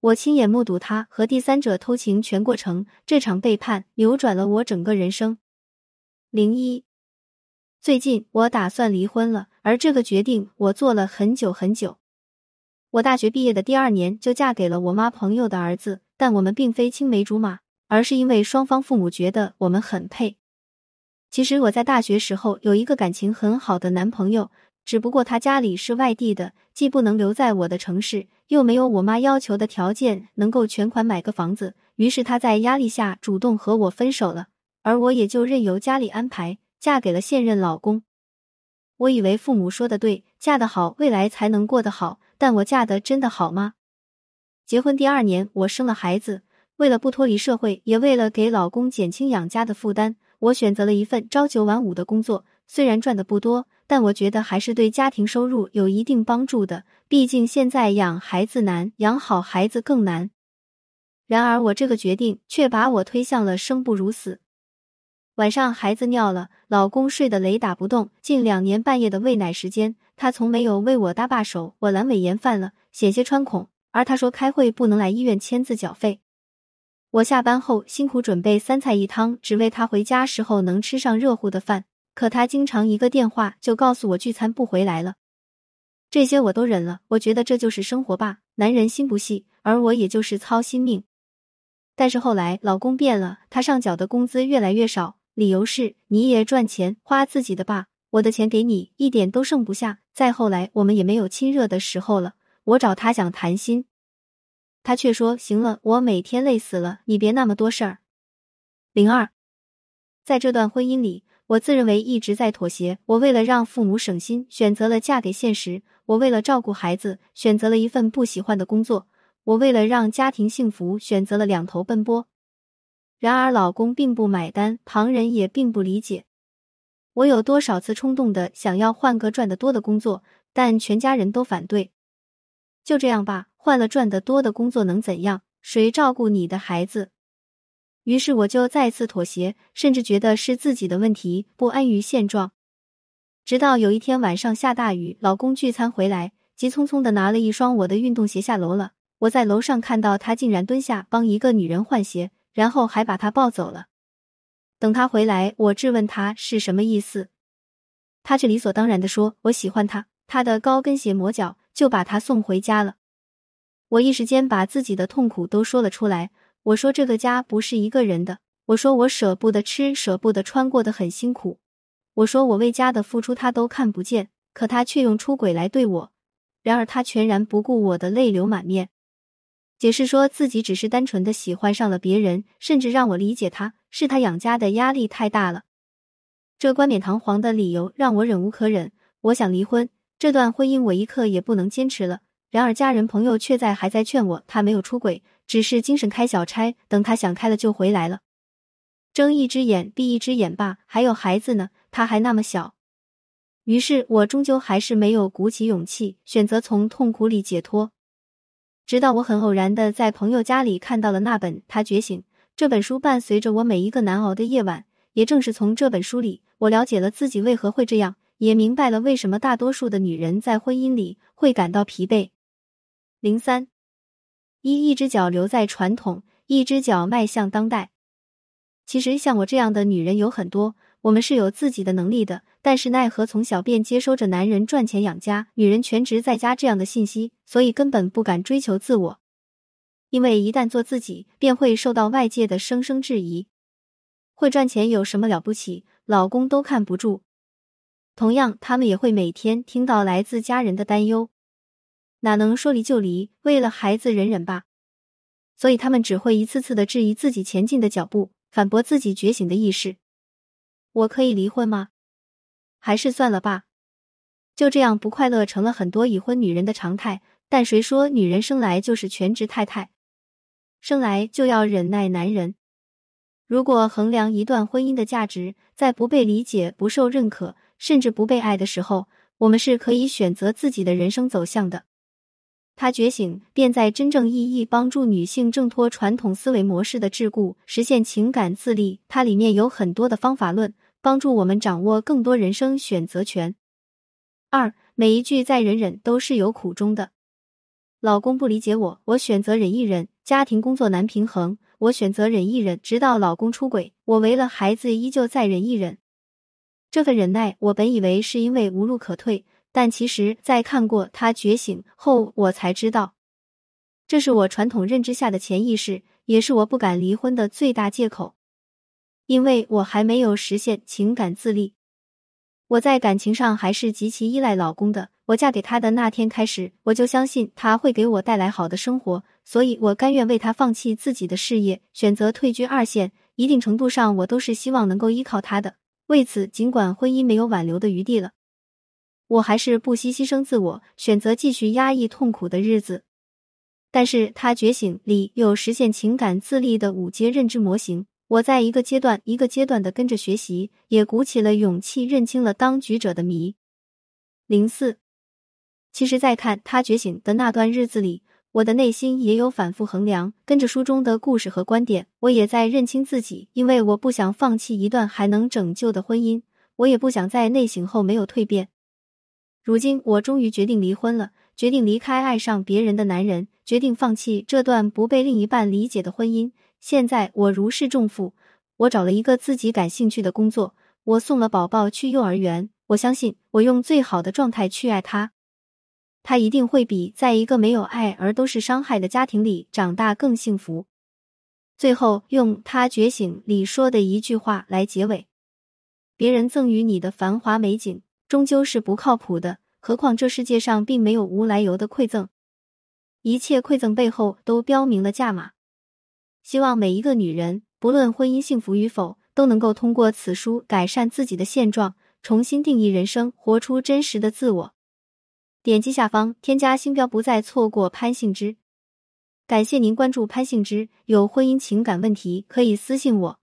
我亲眼目睹他和第三者偷情全过程，这场背叛扭转了我整个人生。零一，最近我打算离婚了，而这个决定我做了很久很久。我大学毕业的第二年就嫁给了我妈朋友的儿子，但我们并非青梅竹马，而是因为双方父母觉得我们很配。其实我在大学时候有一个感情很好的男朋友。只不过他家里是外地的，既不能留在我的城市，又没有我妈要求的条件能够全款买个房子，于是他在压力下主动和我分手了，而我也就任由家里安排，嫁给了现任老公。我以为父母说的对，嫁得好，未来才能过得好，但我嫁得真的好吗？结婚第二年，我生了孩子，为了不脱离社会，也为了给老公减轻养家的负担，我选择了一份朝九晚五的工作，虽然赚的不多。但我觉得还是对家庭收入有一定帮助的，毕竟现在养孩子难，养好孩子更难。然而，我这个决定却把我推向了生不如死。晚上孩子尿了，老公睡得雷打不动。近两年半夜的喂奶时间，他从没有为我搭把手。我阑尾炎犯了，险些穿孔，而他说开会不能来医院签字缴费。我下班后辛苦准备三菜一汤，只为他回家时候能吃上热乎的饭。可他经常一个电话就告诉我聚餐不回来了，这些我都忍了。我觉得这就是生活吧，男人心不细，而我也就是操心命。但是后来老公变了，他上缴的工资越来越少，理由是你也赚钱花自己的吧，我的钱给你一点都剩不下。再后来我们也没有亲热的时候了，我找他想谈心，他却说行了，我每天累死了，你别那么多事儿。零二，在这段婚姻里。我自认为一直在妥协。我为了让父母省心，选择了嫁给现实；我为了照顾孩子，选择了一份不喜欢的工作；我为了让家庭幸福，选择了两头奔波。然而，老公并不买单，旁人也并不理解。我有多少次冲动的想要换个赚得多的工作，但全家人都反对。就这样吧，换了赚得多的工作能怎样？谁照顾你的孩子？于是我就再次妥协，甚至觉得是自己的问题，不安于现状。直到有一天晚上下大雨，老公聚餐回来，急匆匆的拿了一双我的运动鞋下楼了。我在楼上看到他竟然蹲下帮一个女人换鞋，然后还把她抱走了。等他回来，我质问他是什么意思，他却理所当然的说：“我喜欢他，他的高跟鞋磨脚，就把他送回家了。”我一时间把自己的痛苦都说了出来。我说这个家不是一个人的。我说我舍不得吃，舍不得穿，过得很辛苦。我说我为家的付出他都看不见，可他却用出轨来对我。然而他全然不顾我的泪流满面，解释说自己只是单纯的喜欢上了别人，甚至让我理解他是他养家的压力太大了。这冠冕堂皇的理由让我忍无可忍，我想离婚。这段婚姻我一刻也不能坚持了。然而家人朋友却在还在劝我，他没有出轨。只是精神开小差，等他想开了就回来了。睁一只眼闭一只眼吧，还有孩子呢，他还那么小。于是我终究还是没有鼓起勇气，选择从痛苦里解脱。直到我很偶然的在朋友家里看到了那本《他觉醒》这本书，伴随着我每一个难熬的夜晚。也正是从这本书里，我了解了自己为何会这样，也明白了为什么大多数的女人在婚姻里会感到疲惫。零三。一一只脚留在传统，一只脚迈向当代。其实像我这样的女人有很多，我们是有自己的能力的，但是奈何从小便接收着男人赚钱养家、女人全职在家这样的信息，所以根本不敢追求自我。因为一旦做自己，便会受到外界的声声质疑。会赚钱有什么了不起？老公都看不住。同样，他们也会每天听到来自家人的担忧。哪能说离就离？为了孩子忍忍吧。所以他们只会一次次的质疑自己前进的脚步，反驳自己觉醒的意识。我可以离婚吗？还是算了吧。就这样，不快乐成了很多已婚女人的常态。但谁说女人生来就是全职太太？生来就要忍耐男人。如果衡量一段婚姻的价值，在不被理解、不受认可，甚至不被爱的时候，我们是可以选择自己的人生走向的。他觉醒，便在真正意义帮助女性挣脱传统思维模式的桎梏，实现情感自立。它里面有很多的方法论，帮助我们掌握更多人生选择权。二，每一句再忍忍都是有苦衷的。老公不理解我，我选择忍一忍；家庭工作难平衡，我选择忍一忍。直到老公出轨，我为了孩子依旧再忍一忍。这份忍耐，我本以为是因为无路可退，但其实，在看过他觉醒后，我才知道，这是我传统认知下的潜意识，也是我不敢离婚的最大借口。因为我还没有实现情感自立，我在感情上还是极其依赖老公的。我嫁给他的那天开始，我就相信他会给我带来好的生活，所以我甘愿为他放弃自己的事业，选择退居二线。一定程度上，我都是希望能够依靠他的。为此，尽管婚姻没有挽留的余地了，我还是不惜牺牲自我，选择继续压抑痛苦的日子。但是他觉醒里有实现情感自立的五阶认知模型。我在一个阶段一个阶段的跟着学习，也鼓起了勇气认清了当局者的谜。零四，其实，在看他觉醒的那段日子里，我的内心也有反复衡量。跟着书中的故事和观点，我也在认清自己，因为我不想放弃一段还能拯救的婚姻，我也不想在内省后没有蜕变。如今，我终于决定离婚了，决定离开爱上别人的男人，决定放弃这段不被另一半理解的婚姻。现在我如释重负，我找了一个自己感兴趣的工作，我送了宝宝去幼儿园。我相信，我用最好的状态去爱他，他一定会比在一个没有爱而都是伤害的家庭里长大更幸福。最后，用他觉醒里说的一句话来结尾：别人赠予你的繁华美景，终究是不靠谱的。何况这世界上并没有无来由的馈赠，一切馈赠背后都标明了价码。希望每一个女人，不论婚姻幸福与否，都能够通过此书改善自己的现状，重新定义人生，活出真实的自我。点击下方添加星标，不再错过潘幸之。感谢您关注潘幸之。有婚姻情感问题可以私信我。